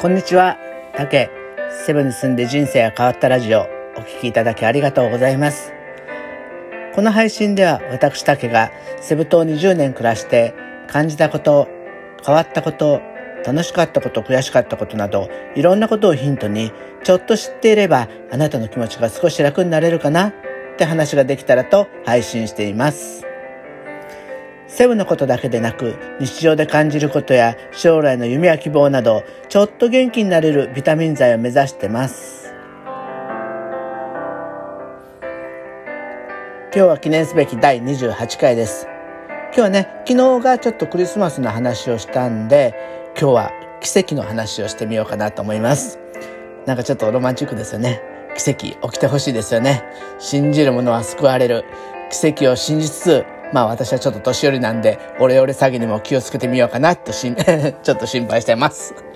こんにちは、たけ。セブンに住んで人生が変わったラジオ、お聞きいただきありがとうございます。この配信では私たけがセブ島に10年暮らして感じたこと、変わったこと、楽しかったこと、悔しかったことなど、いろんなことをヒントに、ちょっと知っていればあなたの気持ちが少し楽になれるかな？って話ができたらと配信しています。セブのことだけでなく、日常で感じることや将来の夢や希望など、ちょっと元気になれるビタミン剤を目指してます。今日は記念すべき第28回です。今日はね、昨日がちょっとクリスマスの話をしたんで、今日は奇跡の話をしてみようかなと思います。なんかちょっとロマンチックですよね。奇跡起きてほしいですよね。信じる者は救われる。奇跡を信じつつ、まあ私はちょっと年寄りなんで、オレオレ詐欺にも気をつけてみようかなとしん、ちょっと心配してます。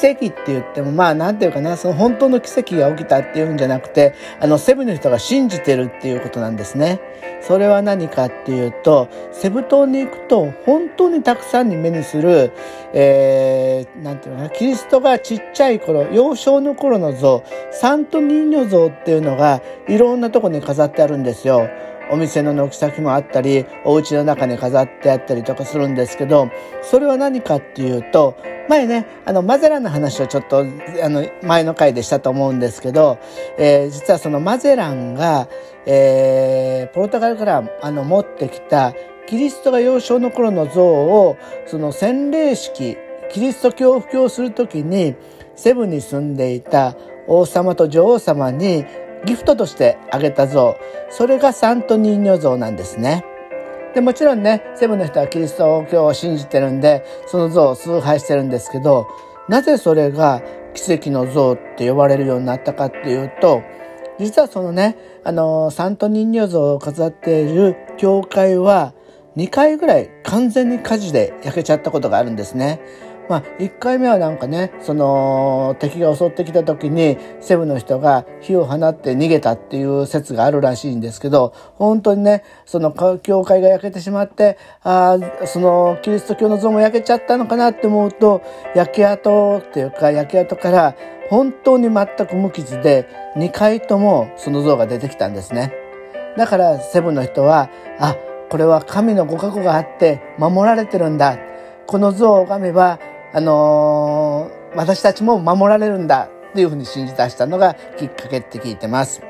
奇跡って言っても、まあなんていうかな、その本当の奇跡が起きたっていうんじゃなくて、あの、セブの人が信じてるっていうことなんですね。それは何かっていうと、セブ島に行くと本当にたくさんに目にする、えー、なんていうかな、キリストがちっちゃい頃、幼少の頃の像、サント人形像っていうのがいろんなとこに飾ってあるんですよ。お店の軒先もあったり、お家の中に飾ってあったりとかするんですけど、それは何かっていうと、前ね、あの、マゼランの話をちょっと、あの、前の回でしたと思うんですけど、えー、実はそのマゼランが、えー、ポルトガルからあの持ってきたキリストが幼少の頃の像を、その洗礼式、キリスト教を布教するときに、セブンに住んでいた王様と女王様にギフトとしてあげた像、それがサントニーニョ像なんですね。で、もちろんね、セブンの人はキリスト教を信じてるんで、その像を崇拝してるんですけど、なぜそれが奇跡の像って呼ばれるようになったかっていうと、実はそのね、あの、サントニーニョ像を飾っている教会は、2回ぐらい完全に火事で焼けちゃったことがあるんですね。まあ、1回目はなんかね、その敵が襲ってきた時にセブの人が火を放って逃げたっていう説があるらしいんですけど、本当にね、その教会が焼けてしまって、ああ、そのキリスト教の像も焼けちゃったのかなって思うと、焼け跡っていうか焼け跡から本当に全く無傷で2回ともその像が出てきたんですね。だからセブンの人は、あ、これは神のご加護があって守られてるんだ。この像を拝めばあのー、私たちも守られるんだっていうふうに信じ出したのがきっかけって聞いてます。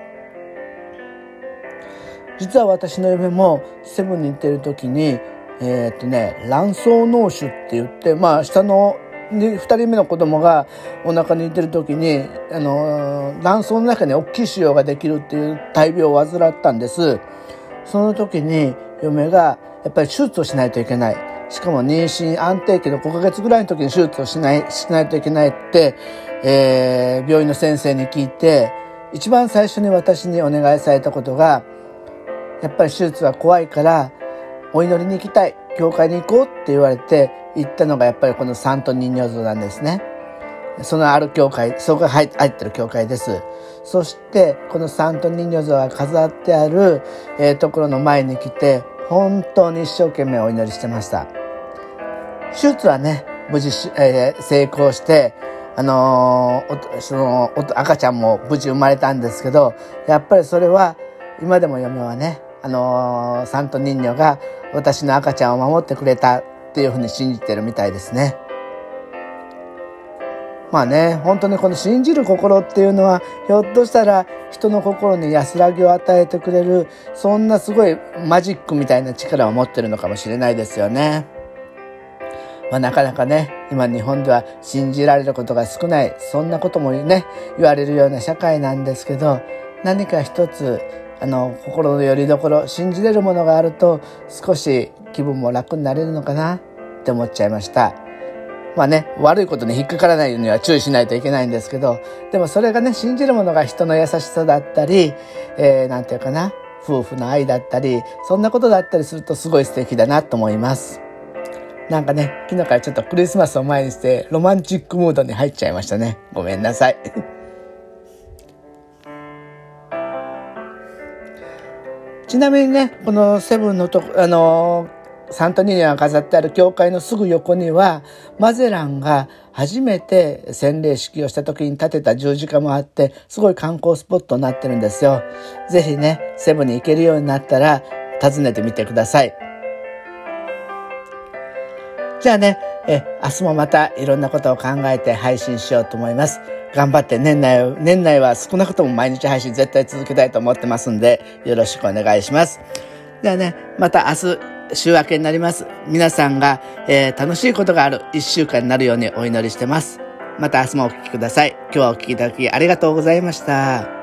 実は私の嫁もセブンに行ってる時に、えー、っとね、卵巣脳腫って言って、まあ下の二人目の子供がお腹にいてる時に、あのー、卵巣の中に大きい腫瘍ができるっていう大病を患ったんです。その時に嫁がやっぱり手術をしないといけない。しかも妊娠安定期の5ヶ月ぐらいの時に手術をしない、しないといけないって、えー、病院の先生に聞いて、一番最初に私にお願いされたことが、やっぱり手術は怖いから、お祈りに行きたい、教会に行こうって言われて行ったのがやっぱりこのサント人形像なんですね。そのある教会、そこが入ってる教会です。そして、このサント人形像が飾ってある、えー、ところの前に来て、本当に一生懸命お祈りしてました。手術はね、無事、えー、成功して、あのー、その、赤ちゃんも無事生まれたんですけど、やっぱりそれは、今でも嫁はね、あのー、サントニーニョが私の赤ちゃんを守ってくれたっていうふうに信じてるみたいですね。まあね、本当にこの信じる心っていうのは、ひょっとしたら人の心に安らぎを与えてくれる、そんなすごいマジックみたいな力を持ってるのかもしれないですよね。まあ、なかなかね、今日本では信じられることが少ない、そんなこともね、言われるような社会なんですけど、何か一つ、あの、心の拠り所、信じれるものがあると、少し気分も楽になれるのかなって思っちゃいました。まあね、悪いことに引っかからないようには注意しないといけないんですけど、でもそれがね、信じるものが人の優しさだったり、えー、なんていうかな、夫婦の愛だったり、そんなことだったりするとすごい素敵だなと思います。なんかね、昨日からちょっとクリスマスを前にしてロマンチックムードに入っちゃいましたね。ごめんなさい。ちなみにね、このセブンのと、あのサントニーニが飾ってある教会のすぐ横には、マゼランが初めて洗礼式をした時に建てた十字架もあって、すごい観光スポットになってるんですよ。ぜひね、セブンに行けるようになったら、訪ねてみてください。じゃあね、え、明日もまたいろんなことを考えて配信しようと思います。頑張って年内、年内は少なくとも毎日配信絶対続けたいと思ってますんで、よろしくお願いします。じゃあね、また明日、週明けになります。皆さんが、えー、楽しいことがある一週間になるようにお祈りしてます。また明日もお聴きください。今日はお聴きいただきありがとうございました。